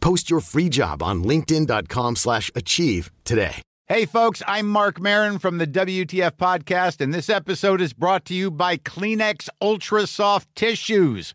Post your free job on linkedin.com/achieve slash achieve today. Hey folks, I'm Mark Marin from the WTF podcast and this episode is brought to you by Kleenex Ultra Soft Tissues,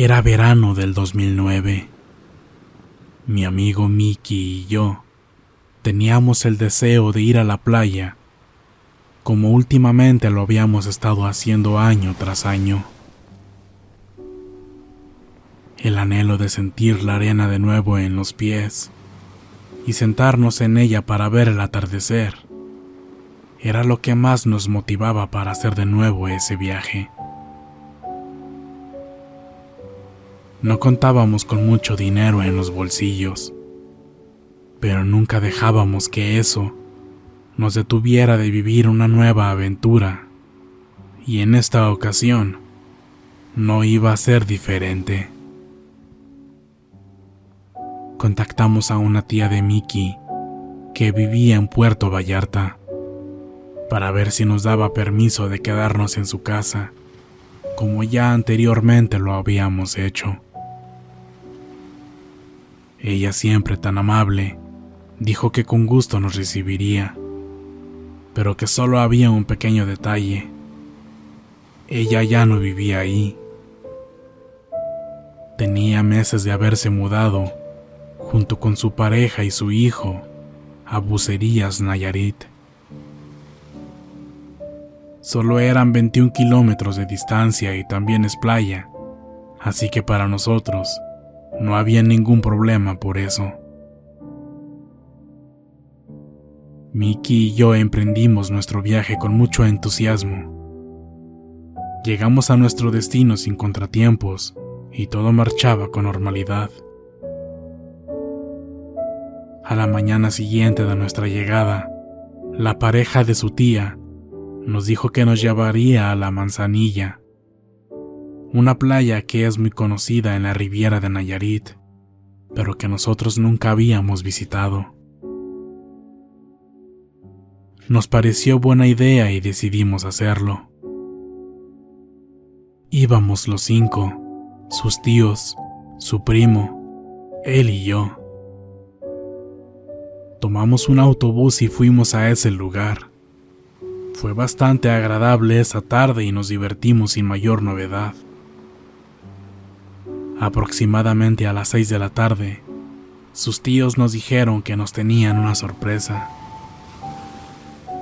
Era verano del 2009. Mi amigo Mickey y yo teníamos el deseo de ir a la playa, como últimamente lo habíamos estado haciendo año tras año. El anhelo de sentir la arena de nuevo en los pies y sentarnos en ella para ver el atardecer era lo que más nos motivaba para hacer de nuevo ese viaje. No contábamos con mucho dinero en los bolsillos, pero nunca dejábamos que eso nos detuviera de vivir una nueva aventura, y en esta ocasión no iba a ser diferente. Contactamos a una tía de Mickey que vivía en Puerto Vallarta para ver si nos daba permiso de quedarnos en su casa, como ya anteriormente lo habíamos hecho. Ella siempre tan amable, dijo que con gusto nos recibiría, pero que solo había un pequeño detalle. Ella ya no vivía ahí. Tenía meses de haberse mudado, junto con su pareja y su hijo, a Bucerías, Nayarit. Solo eran 21 kilómetros de distancia y también es playa, así que para nosotros no había ningún problema por eso. Mickey y yo emprendimos nuestro viaje con mucho entusiasmo. Llegamos a nuestro destino sin contratiempos y todo marchaba con normalidad. A la mañana siguiente de nuestra llegada, la pareja de su tía nos dijo que nos llevaría a la Manzanilla, una playa que es muy conocida en la Riviera de Nayarit, pero que nosotros nunca habíamos visitado. Nos pareció buena idea y decidimos hacerlo. Íbamos los cinco, sus tíos, su primo, él y yo. Tomamos un autobús y fuimos a ese lugar. Fue bastante agradable esa tarde y nos divertimos sin mayor novedad. Aproximadamente a las seis de la tarde, sus tíos nos dijeron que nos tenían una sorpresa,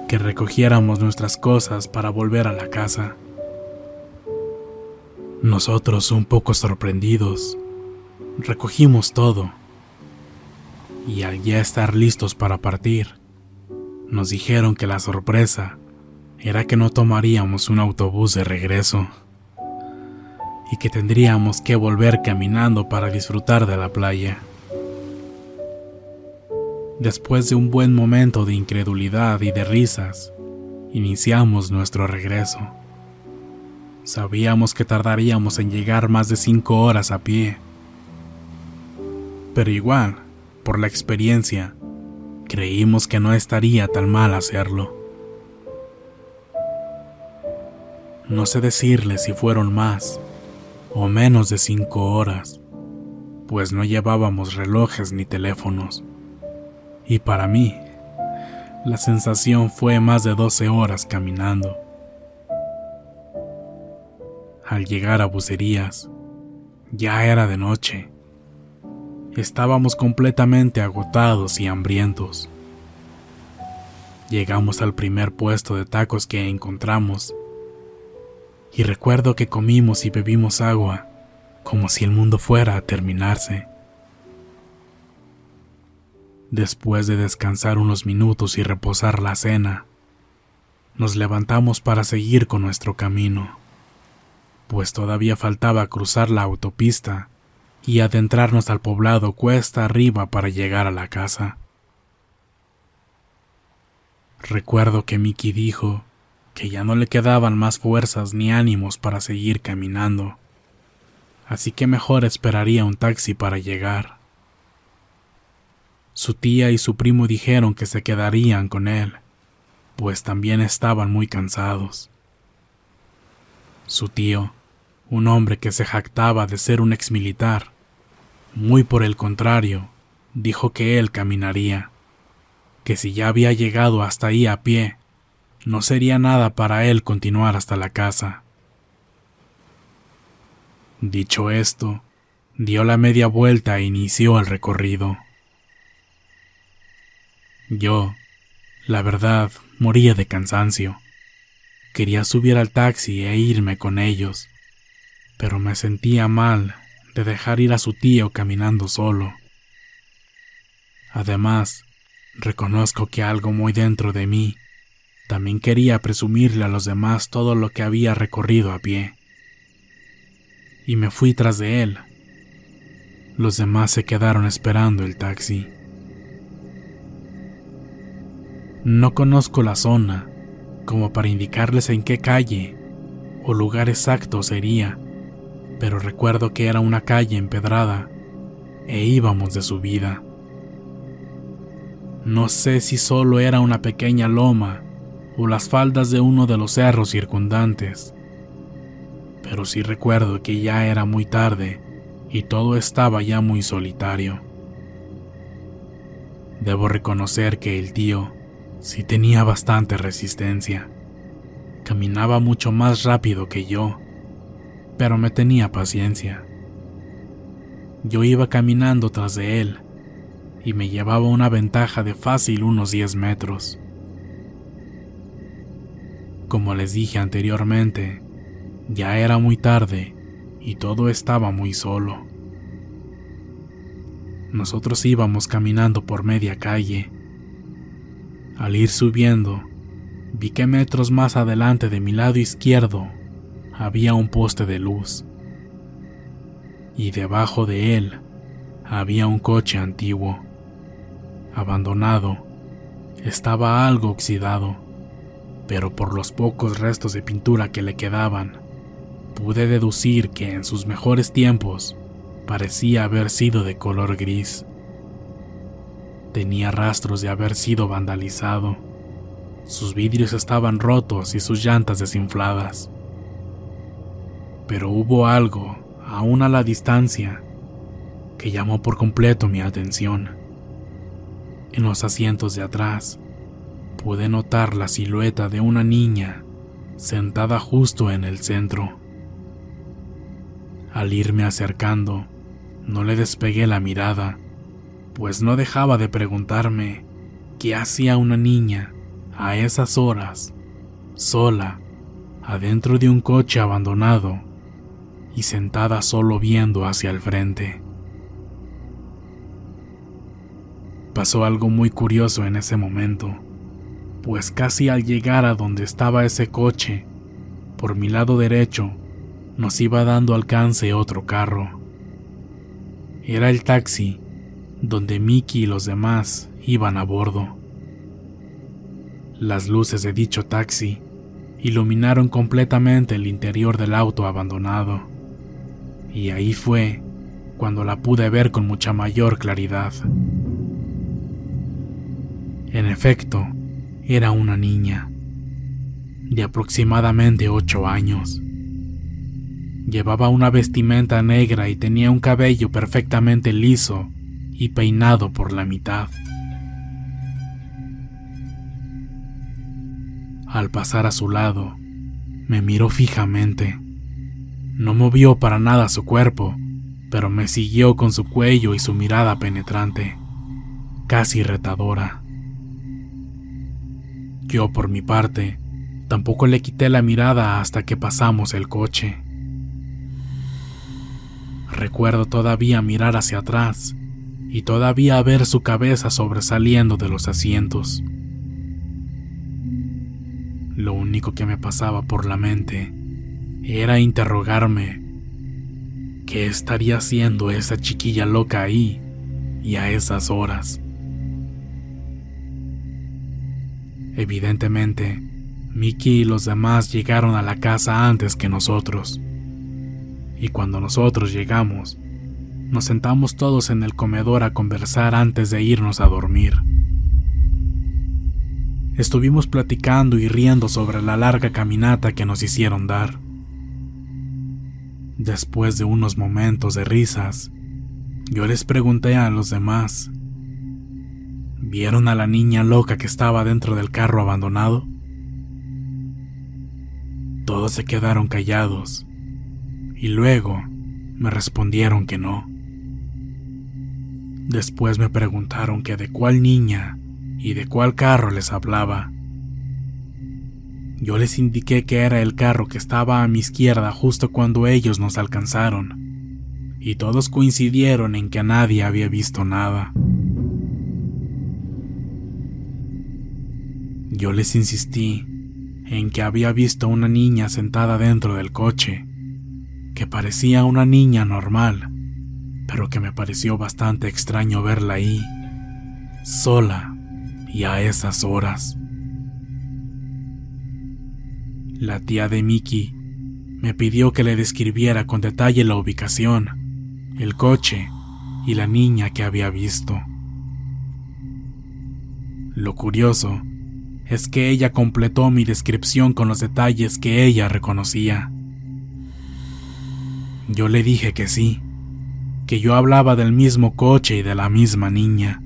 que recogiéramos nuestras cosas para volver a la casa. Nosotros, un poco sorprendidos, recogimos todo. Y al ya estar listos para partir, nos dijeron que la sorpresa era que no tomaríamos un autobús de regreso y que tendríamos que volver caminando para disfrutar de la playa. Después de un buen momento de incredulidad y de risas, iniciamos nuestro regreso. Sabíamos que tardaríamos en llegar más de cinco horas a pie. Pero igual, por la experiencia, creímos que no estaría tan mal hacerlo. No sé decirle si fueron más o menos de cinco horas, pues no llevábamos relojes ni teléfonos. Y para mí, la sensación fue más de 12 horas caminando. Al llegar a Bucerías, ya era de noche. Estábamos completamente agotados y hambrientos. Llegamos al primer puesto de tacos que encontramos y recuerdo que comimos y bebimos agua como si el mundo fuera a terminarse. Después de descansar unos minutos y reposar la cena, nos levantamos para seguir con nuestro camino, pues todavía faltaba cruzar la autopista y adentrarnos al poblado cuesta arriba para llegar a la casa. Recuerdo que Mickey dijo que ya no le quedaban más fuerzas ni ánimos para seguir caminando, así que mejor esperaría un taxi para llegar. Su tía y su primo dijeron que se quedarían con él, pues también estaban muy cansados. Su tío, un hombre que se jactaba de ser un exmilitar, muy por el contrario, dijo que él caminaría, que si ya había llegado hasta ahí a pie, no sería nada para él continuar hasta la casa. Dicho esto, dio la media vuelta e inició el recorrido. Yo, la verdad, moría de cansancio. Quería subir al taxi e irme con ellos, pero me sentía mal de dejar ir a su tío caminando solo. Además, reconozco que algo muy dentro de mí también quería presumirle a los demás todo lo que había recorrido a pie. Y me fui tras de él. Los demás se quedaron esperando el taxi. No conozco la zona como para indicarles en qué calle o lugar exacto sería, pero recuerdo que era una calle empedrada e íbamos de subida. No sé si solo era una pequeña loma o las faldas de uno de los cerros circundantes. Pero sí recuerdo que ya era muy tarde y todo estaba ya muy solitario. Debo reconocer que el tío sí tenía bastante resistencia. Caminaba mucho más rápido que yo, pero me tenía paciencia. Yo iba caminando tras de él y me llevaba una ventaja de fácil unos 10 metros. Como les dije anteriormente, ya era muy tarde y todo estaba muy solo. Nosotros íbamos caminando por media calle. Al ir subiendo, vi que metros más adelante de mi lado izquierdo había un poste de luz. Y debajo de él había un coche antiguo, abandonado. Estaba algo oxidado pero por los pocos restos de pintura que le quedaban, pude deducir que en sus mejores tiempos parecía haber sido de color gris. Tenía rastros de haber sido vandalizado. Sus vidrios estaban rotos y sus llantas desinfladas. Pero hubo algo, aún a la distancia, que llamó por completo mi atención. En los asientos de atrás pude notar la silueta de una niña sentada justo en el centro. Al irme acercando, no le despegué la mirada, pues no dejaba de preguntarme qué hacía una niña a esas horas, sola, adentro de un coche abandonado y sentada solo viendo hacia el frente. Pasó algo muy curioso en ese momento pues casi al llegar a donde estaba ese coche, por mi lado derecho, nos iba dando alcance otro carro. Era el taxi donde Mickey y los demás iban a bordo. Las luces de dicho taxi iluminaron completamente el interior del auto abandonado, y ahí fue cuando la pude ver con mucha mayor claridad. En efecto, era una niña, de aproximadamente ocho años. Llevaba una vestimenta negra y tenía un cabello perfectamente liso y peinado por la mitad. Al pasar a su lado, me miró fijamente. No movió para nada su cuerpo, pero me siguió con su cuello y su mirada penetrante, casi retadora. Yo, por mi parte, tampoco le quité la mirada hasta que pasamos el coche. Recuerdo todavía mirar hacia atrás y todavía ver su cabeza sobresaliendo de los asientos. Lo único que me pasaba por la mente era interrogarme qué estaría haciendo esa chiquilla loca ahí y a esas horas. Evidentemente, Mickey y los demás llegaron a la casa antes que nosotros. Y cuando nosotros llegamos, nos sentamos todos en el comedor a conversar antes de irnos a dormir. Estuvimos platicando y riendo sobre la larga caminata que nos hicieron dar. Después de unos momentos de risas, yo les pregunté a los demás ¿Vieron a la niña loca que estaba dentro del carro abandonado? Todos se quedaron callados y luego me respondieron que no. Después me preguntaron que de cuál niña y de cuál carro les hablaba. Yo les indiqué que era el carro que estaba a mi izquierda justo cuando ellos nos alcanzaron, y todos coincidieron en que nadie había visto nada. Yo les insistí en que había visto una niña sentada dentro del coche, que parecía una niña normal, pero que me pareció bastante extraño verla ahí, sola y a esas horas. La tía de Mickey me pidió que le describiera con detalle la ubicación, el coche y la niña que había visto. Lo curioso es que ella completó mi descripción con los detalles que ella reconocía. Yo le dije que sí, que yo hablaba del mismo coche y de la misma niña.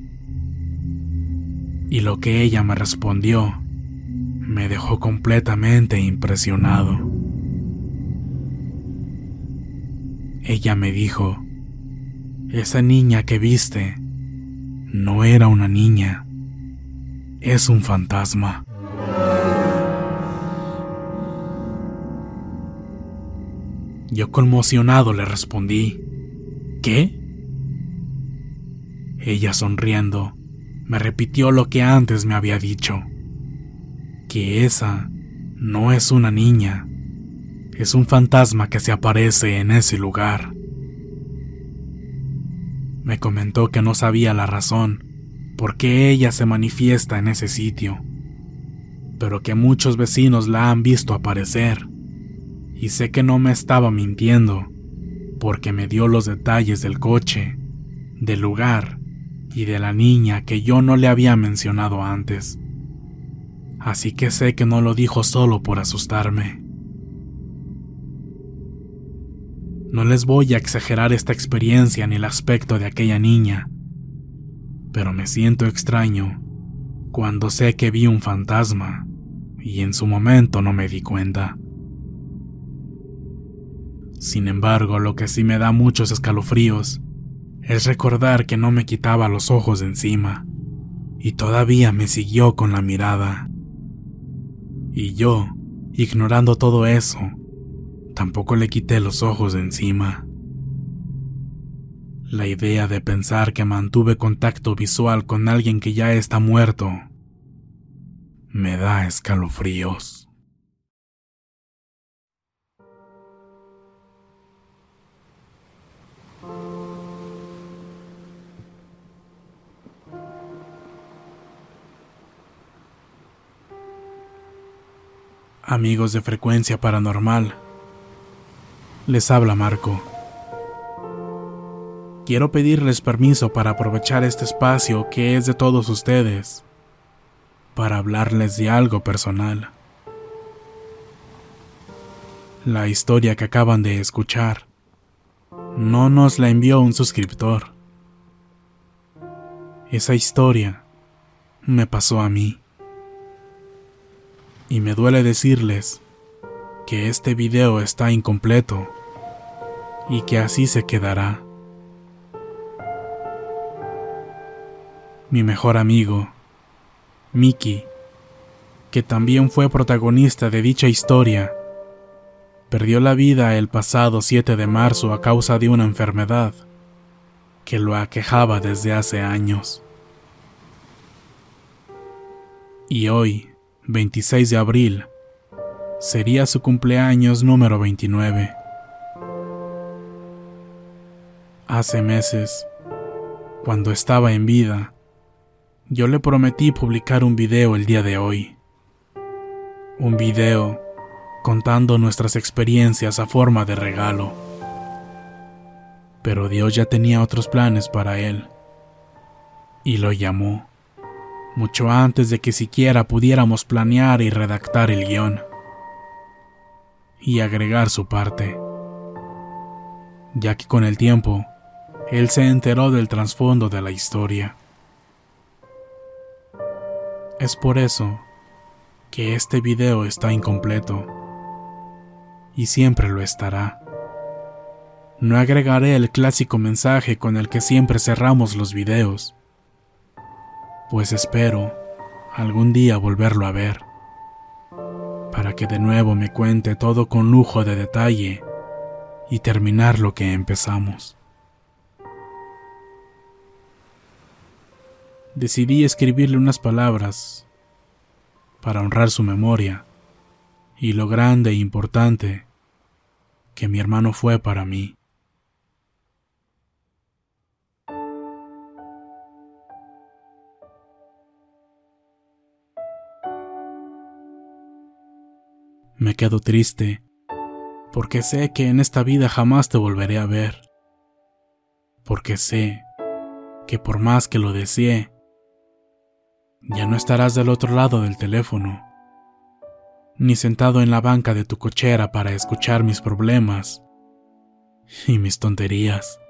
Y lo que ella me respondió me dejó completamente impresionado. Ella me dijo, esa niña que viste no era una niña es un fantasma. Yo conmocionado le respondí, ¿qué? Ella sonriendo me repitió lo que antes me había dicho, que esa no es una niña, es un fantasma que se aparece en ese lugar. Me comentó que no sabía la razón, por qué ella se manifiesta en ese sitio, pero que muchos vecinos la han visto aparecer. Y sé que no me estaba mintiendo, porque me dio los detalles del coche, del lugar y de la niña que yo no le había mencionado antes. Así que sé que no lo dijo solo por asustarme. No les voy a exagerar esta experiencia ni el aspecto de aquella niña, pero me siento extraño cuando sé que vi un fantasma y en su momento no me di cuenta. Sin embargo, lo que sí me da muchos escalofríos es recordar que no me quitaba los ojos de encima y todavía me siguió con la mirada. Y yo, ignorando todo eso, tampoco le quité los ojos de encima. La idea de pensar que mantuve contacto visual con alguien que ya está muerto me da escalofríos. Amigos de frecuencia paranormal, les habla Marco. Quiero pedirles permiso para aprovechar este espacio que es de todos ustedes, para hablarles de algo personal. La historia que acaban de escuchar no nos la envió un suscriptor. Esa historia me pasó a mí. Y me duele decirles que este video está incompleto y que así se quedará. Mi mejor amigo, Mickey, que también fue protagonista de dicha historia, perdió la vida el pasado 7 de marzo a causa de una enfermedad que lo aquejaba desde hace años. Y hoy, 26 de abril, sería su cumpleaños número 29. Hace meses, cuando estaba en vida, yo le prometí publicar un video el día de hoy. Un video contando nuestras experiencias a forma de regalo. Pero Dios ya tenía otros planes para él. Y lo llamó mucho antes de que siquiera pudiéramos planear y redactar el guion y agregar su parte, ya que con el tiempo él se enteró del trasfondo de la historia. Es por eso que este video está incompleto y siempre lo estará. No agregaré el clásico mensaje con el que siempre cerramos los videos pues espero algún día volverlo a ver, para que de nuevo me cuente todo con lujo de detalle y terminar lo que empezamos. Decidí escribirle unas palabras para honrar su memoria y lo grande e importante que mi hermano fue para mí. Me quedo triste, porque sé que en esta vida jamás te volveré a ver. Porque sé que por más que lo desee, ya no estarás del otro lado del teléfono, ni sentado en la banca de tu cochera para escuchar mis problemas y mis tonterías.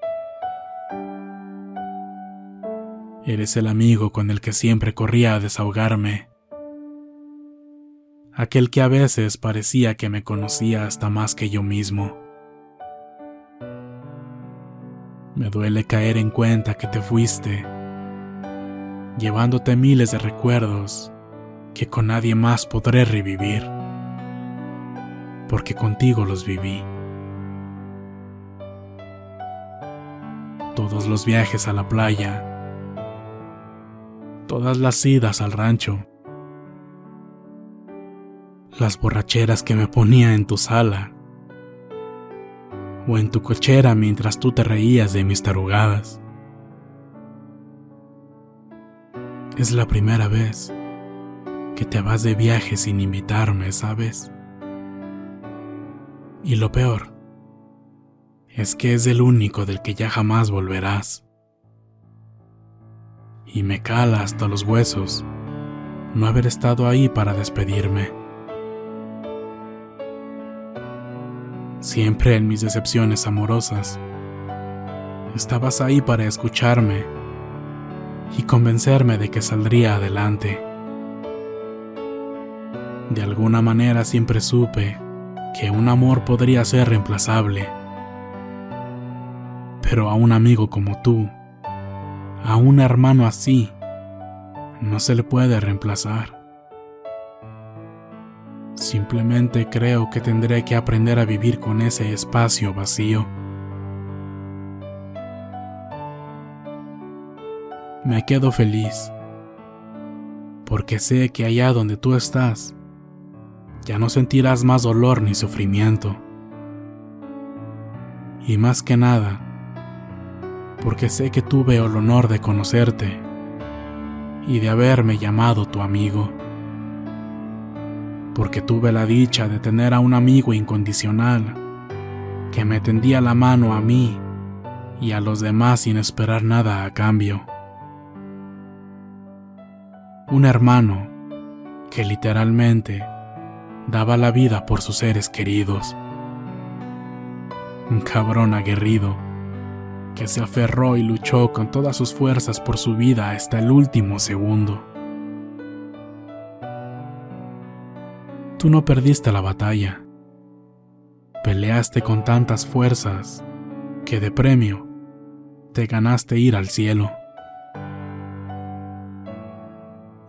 Eres el amigo con el que siempre corría a desahogarme aquel que a veces parecía que me conocía hasta más que yo mismo. Me duele caer en cuenta que te fuiste, llevándote miles de recuerdos que con nadie más podré revivir, porque contigo los viví. Todos los viajes a la playa, todas las idas al rancho, las borracheras que me ponía en tu sala o en tu cochera mientras tú te reías de mis tarugadas. Es la primera vez que te vas de viaje sin invitarme, ¿sabes? Y lo peor es que es el único del que ya jamás volverás. Y me cala hasta los huesos no haber estado ahí para despedirme. siempre en mis decepciones amorosas. Estabas ahí para escucharme y convencerme de que saldría adelante. De alguna manera siempre supe que un amor podría ser reemplazable. Pero a un amigo como tú, a un hermano así, no se le puede reemplazar. Simplemente creo que tendré que aprender a vivir con ese espacio vacío. Me quedo feliz porque sé que allá donde tú estás, ya no sentirás más dolor ni sufrimiento. Y más que nada, porque sé que tuve el honor de conocerte y de haberme llamado tu amigo. Porque tuve la dicha de tener a un amigo incondicional que me tendía la mano a mí y a los demás sin esperar nada a cambio. Un hermano que literalmente daba la vida por sus seres queridos. Un cabrón aguerrido que se aferró y luchó con todas sus fuerzas por su vida hasta el último segundo. Tú no perdiste la batalla. Peleaste con tantas fuerzas que de premio te ganaste ir al cielo.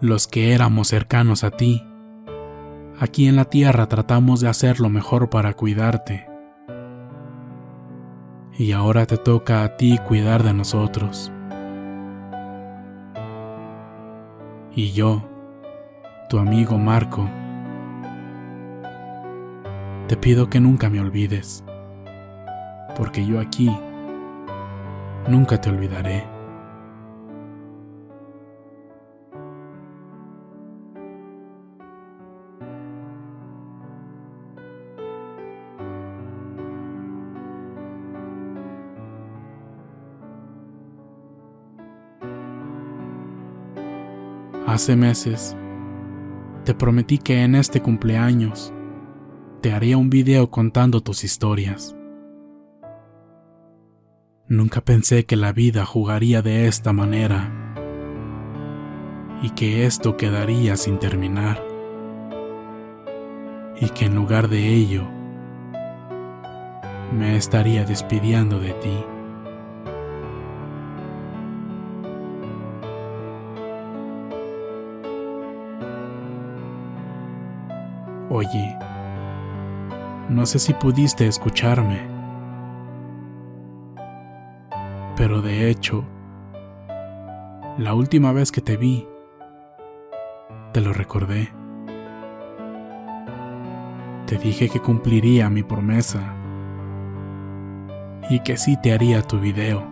Los que éramos cercanos a ti, aquí en la tierra tratamos de hacer lo mejor para cuidarte y ahora te toca a ti cuidar de nosotros. Y yo, tu amigo Marco, te pido que nunca me olvides, porque yo aquí nunca te olvidaré. Hace meses te prometí que en este cumpleaños te haría un video contando tus historias. Nunca pensé que la vida jugaría de esta manera y que esto quedaría sin terminar y que en lugar de ello me estaría despidiendo de ti. Oye, no sé si pudiste escucharme, pero de hecho, la última vez que te vi, te lo recordé. Te dije que cumpliría mi promesa y que sí te haría tu video.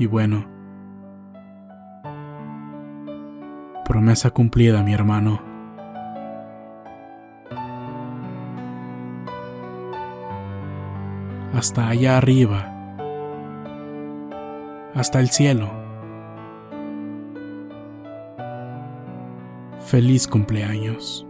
Y bueno, promesa cumplida, mi hermano. Hasta allá arriba, hasta el cielo. Feliz cumpleaños.